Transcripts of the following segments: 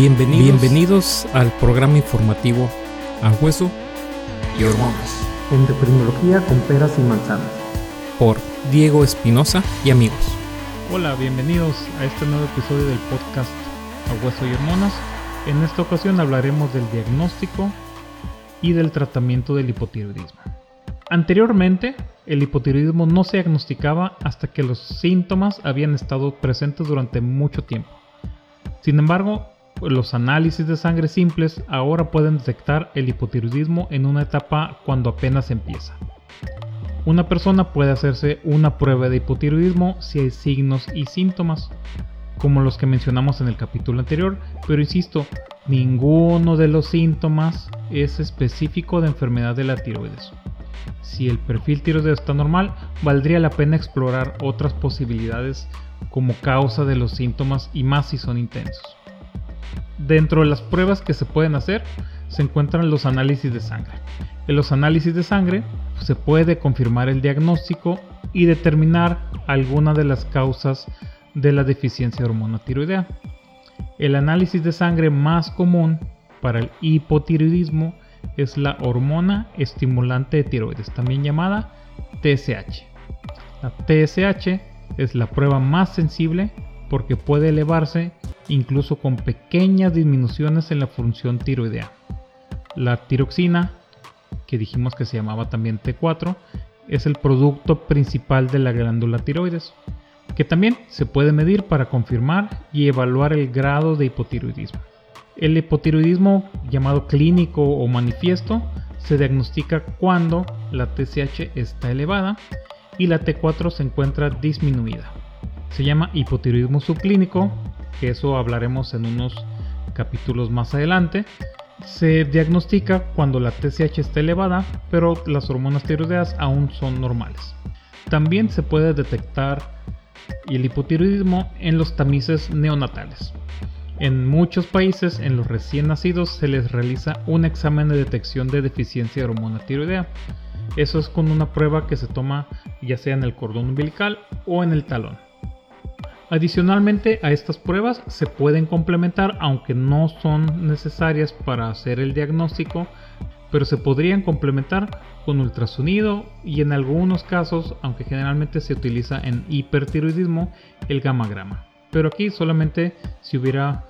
Bienvenidos, al programa informativo A Hueso y Hormonas. Endocrinología con peras y manzanas. Por Diego Espinosa y amigos. Hola, bienvenidos a este nuevo episodio del podcast A Hueso y Hormonas. En esta ocasión hablaremos del diagnóstico y del tratamiento del hipotiroidismo. Anteriormente, el hipotiroidismo no se diagnosticaba hasta que los síntomas habían estado presentes durante mucho tiempo. Sin embargo, los análisis de sangre simples ahora pueden detectar el hipotiroidismo en una etapa cuando apenas empieza. Una persona puede hacerse una prueba de hipotiroidismo si hay signos y síntomas, como los que mencionamos en el capítulo anterior, pero insisto, ninguno de los síntomas es específico de enfermedad de la tiroides. Si el perfil tiroideo está normal, valdría la pena explorar otras posibilidades como causa de los síntomas y más si son intensos. Dentro de las pruebas que se pueden hacer se encuentran los análisis de sangre. En los análisis de sangre se puede confirmar el diagnóstico y determinar alguna de las causas de la deficiencia de hormona tiroidea. El análisis de sangre más común para el hipotiroidismo es la hormona estimulante de tiroides, también llamada TSH. La TSH es la prueba más sensible porque puede elevarse incluso con pequeñas disminuciones en la función tiroidea. La tiroxina, que dijimos que se llamaba también T4, es el producto principal de la glándula tiroides, que también se puede medir para confirmar y evaluar el grado de hipotiroidismo. El hipotiroidismo llamado clínico o manifiesto se diagnostica cuando la TSH está elevada y la T4 se encuentra disminuida. Se llama hipotiroidismo subclínico, que eso hablaremos en unos capítulos más adelante. Se diagnostica cuando la TSH está elevada, pero las hormonas tiroideas aún son normales. También se puede detectar el hipotiroidismo en los tamices neonatales. En muchos países, en los recién nacidos, se les realiza un examen de detección de deficiencia de hormona tiroidea. Eso es con una prueba que se toma ya sea en el cordón umbilical o en el talón. Adicionalmente a estas pruebas se pueden complementar, aunque no son necesarias para hacer el diagnóstico, pero se podrían complementar con ultrasonido y en algunos casos, aunque generalmente se utiliza en hipertiroidismo, el gamagrama. Pero aquí solamente si hubiera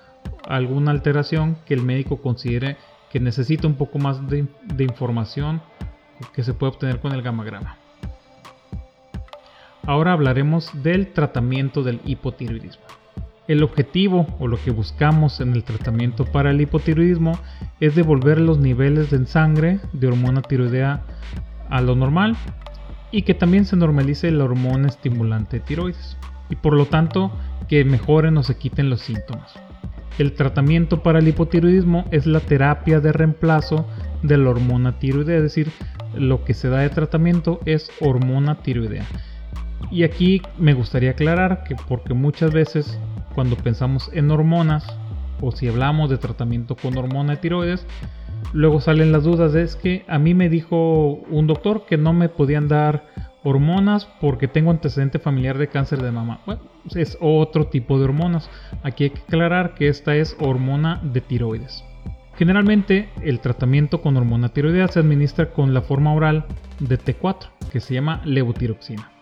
alguna alteración que el médico considere que necesita un poco más de, de información que se puede obtener con el gamagrama. Ahora hablaremos del tratamiento del hipotiroidismo. El objetivo o lo que buscamos en el tratamiento para el hipotiroidismo es devolver los niveles de sangre de hormona tiroidea a lo normal y que también se normalice la hormona estimulante de tiroides y por lo tanto que mejoren o se quiten los síntomas. El tratamiento para el hipotiroidismo es la terapia de reemplazo de la hormona tiroidea, es decir, lo que se da de tratamiento es hormona tiroidea. Y aquí me gustaría aclarar que porque muchas veces cuando pensamos en hormonas o si hablamos de tratamiento con hormona de tiroides, luego salen las dudas es que a mí me dijo un doctor que no me podían dar hormonas porque tengo antecedente familiar de cáncer de mama. Bueno, es otro tipo de hormonas. Aquí hay que aclarar que esta es hormona de tiroides. Generalmente el tratamiento con hormona tiroidea se administra con la forma oral de T4, que se llama levotiroxina.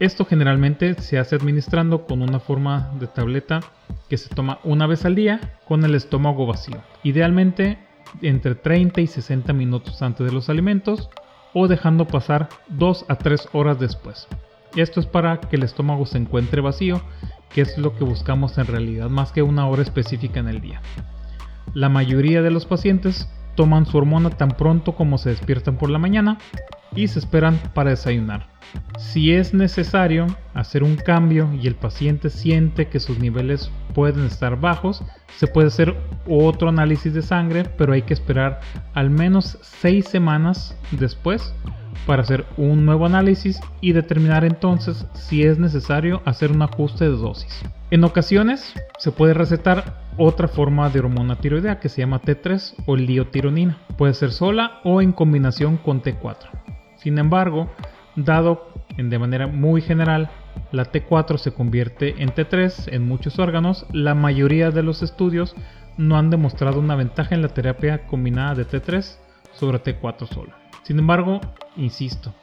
Esto generalmente se hace administrando con una forma de tableta que se toma una vez al día con el estómago vacío. Idealmente entre 30 y 60 minutos antes de los alimentos o dejando pasar 2 a 3 horas después. Esto es para que el estómago se encuentre vacío, que es lo que buscamos en realidad más que una hora específica en el día. La mayoría de los pacientes toman su hormona tan pronto como se despiertan por la mañana y se esperan para desayunar. Si es necesario hacer un cambio y el paciente siente que sus niveles pueden estar bajos, se puede hacer otro análisis de sangre, pero hay que esperar al menos 6 semanas después para hacer un nuevo análisis y determinar entonces si es necesario hacer un ajuste de dosis. En ocasiones se puede recetar otra forma de hormona tiroidea que se llama T3 o liotironina. Puede ser sola o en combinación con T4. Sin embargo, dado de manera muy general la T4 se convierte en T3 en muchos órganos, la mayoría de los estudios no han demostrado una ventaja en la terapia combinada de T3 sobre T4 solo. Sin embargo, insisto,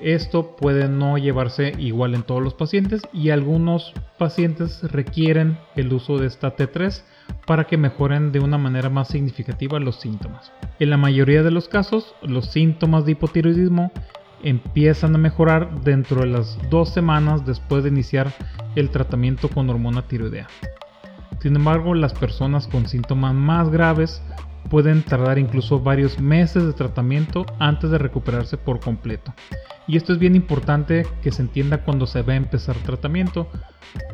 esto puede no llevarse igual en todos los pacientes y algunos pacientes requieren el uso de esta T3 para que mejoren de una manera más significativa los síntomas. En la mayoría de los casos, los síntomas de hipotiroidismo empiezan a mejorar dentro de las dos semanas después de iniciar el tratamiento con hormona tiroidea. Sin embargo, las personas con síntomas más graves pueden tardar incluso varios meses de tratamiento antes de recuperarse por completo. Y esto es bien importante que se entienda cuando se va a empezar tratamiento,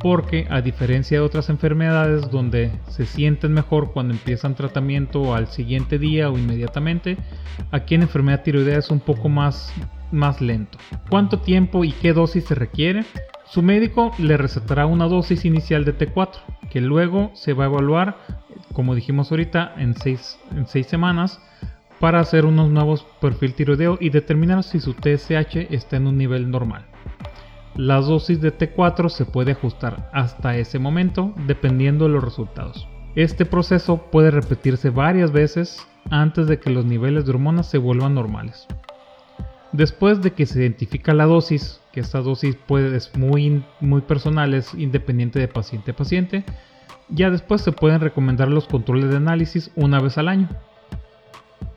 porque a diferencia de otras enfermedades donde se sienten mejor cuando empiezan tratamiento al siguiente día o inmediatamente, aquí en enfermedad tiroidea es un poco más, más lento. ¿Cuánto tiempo y qué dosis se requiere? Su médico le recetará una dosis inicial de T4, que luego se va a evaluar como dijimos ahorita, en 6 en seis semanas para hacer unos nuevos perfil tiroideo y determinar si su TSH está en un nivel normal. La dosis de T4 se puede ajustar hasta ese momento dependiendo de los resultados. Este proceso puede repetirse varias veces antes de que los niveles de hormonas se vuelvan normales. Después de que se identifica la dosis, que esta dosis puede, es muy, muy personal, es independiente de paciente a paciente, ya después se pueden recomendar los controles de análisis una vez al año.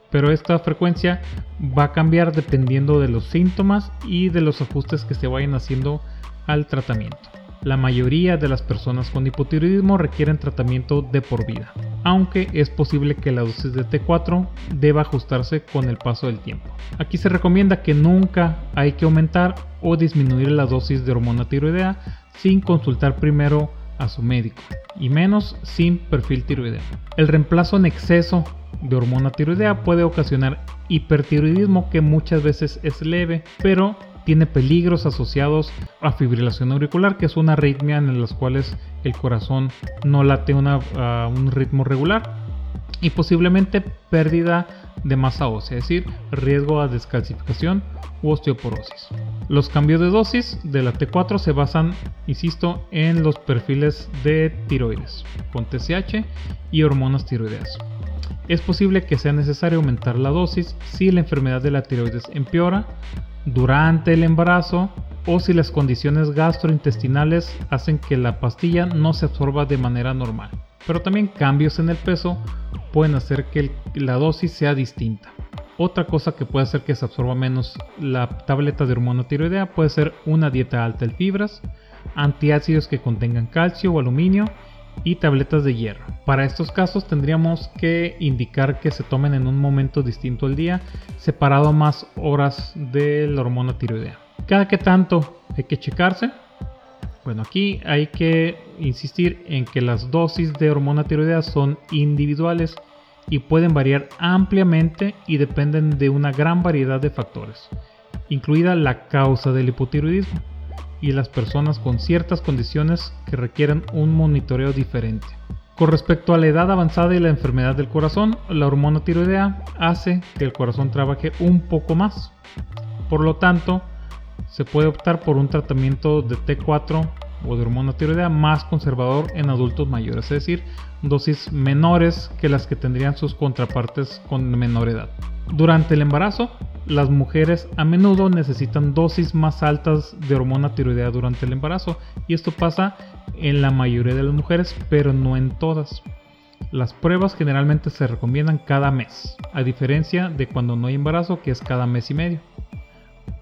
Pero esta frecuencia va a cambiar dependiendo de los síntomas y de los ajustes que se vayan haciendo al tratamiento. La mayoría de las personas con hipotiroidismo requieren tratamiento de por vida, aunque es posible que la dosis de T4 deba ajustarse con el paso del tiempo. Aquí se recomienda que nunca hay que aumentar o disminuir la dosis de hormona tiroidea sin consultar primero a su médico y menos sin perfil tiroideo. El reemplazo en exceso de hormona tiroidea puede ocasionar hipertiroidismo que muchas veces es leve, pero tiene peligros asociados a fibrilación auricular, que es una arritmia en las cuales el corazón no late a un ritmo regular y posiblemente pérdida de masa ósea, es decir, riesgo a descalcificación u osteoporosis. Los cambios de dosis de la T4 se basan, insisto, en los perfiles de tiroides, con TSH y hormonas tiroideas. Es posible que sea necesario aumentar la dosis si la enfermedad de la tiroides empeora durante el embarazo o si las condiciones gastrointestinales hacen que la pastilla no se absorba de manera normal. Pero también cambios en el peso pueden hacer que la dosis sea distinta. Otra cosa que puede hacer que se absorba menos la tableta de hormona tiroidea puede ser una dieta alta en fibras, antiácidos que contengan calcio o aluminio y tabletas de hierro. Para estos casos tendríamos que indicar que se tomen en un momento distinto al día, separado más horas de la hormona tiroidea. Cada que tanto hay que checarse. Bueno, aquí hay que insistir en que las dosis de hormona tiroidea son individuales y pueden variar ampliamente y dependen de una gran variedad de factores, incluida la causa del hipotiroidismo y las personas con ciertas condiciones que requieren un monitoreo diferente. Con respecto a la edad avanzada y la enfermedad del corazón, la hormona tiroidea hace que el corazón trabaje un poco más. Por lo tanto, se puede optar por un tratamiento de T4 o de hormona tiroidea más conservador en adultos mayores, es decir, dosis menores que las que tendrían sus contrapartes con menor edad. Durante el embarazo, las mujeres a menudo necesitan dosis más altas de hormona tiroidea durante el embarazo y esto pasa en la mayoría de las mujeres, pero no en todas. Las pruebas generalmente se recomiendan cada mes, a diferencia de cuando no hay embarazo que es cada mes y medio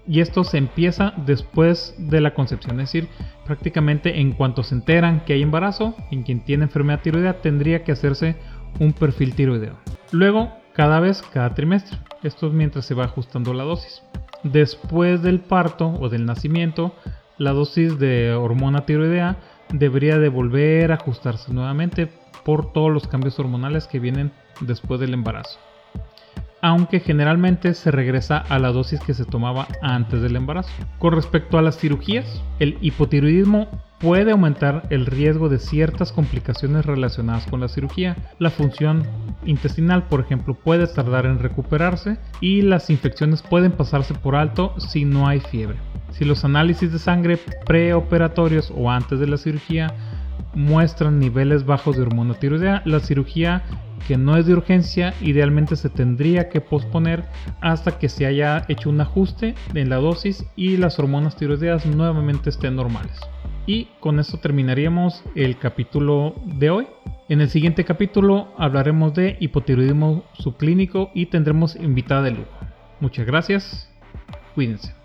y esto se empieza después de la concepción, es decir, prácticamente en cuanto se enteran que hay embarazo, en quien tiene enfermedad tiroidea tendría que hacerse un perfil tiroideo. Luego, cada vez, cada trimestre. Esto es mientras se va ajustando la dosis. Después del parto o del nacimiento, la dosis de hormona tiroidea debería de volver a ajustarse nuevamente por todos los cambios hormonales que vienen después del embarazo. Aunque generalmente se regresa a la dosis que se tomaba antes del embarazo. Con respecto a las cirugías, el hipotiroidismo puede aumentar el riesgo de ciertas complicaciones relacionadas con la cirugía. La función intestinal, por ejemplo, puede tardar en recuperarse y las infecciones pueden pasarse por alto si no hay fiebre. Si los análisis de sangre preoperatorios o antes de la cirugía muestran niveles bajos de hormona tiroidea, la cirugía que no es de urgencia idealmente se tendría que posponer hasta que se haya hecho un ajuste en la dosis y las hormonas tiroideas nuevamente estén normales. Y con esto terminaríamos el capítulo de hoy. En el siguiente capítulo hablaremos de hipotiroidismo subclínico y tendremos invitada de lujo. Muchas gracias. Cuídense.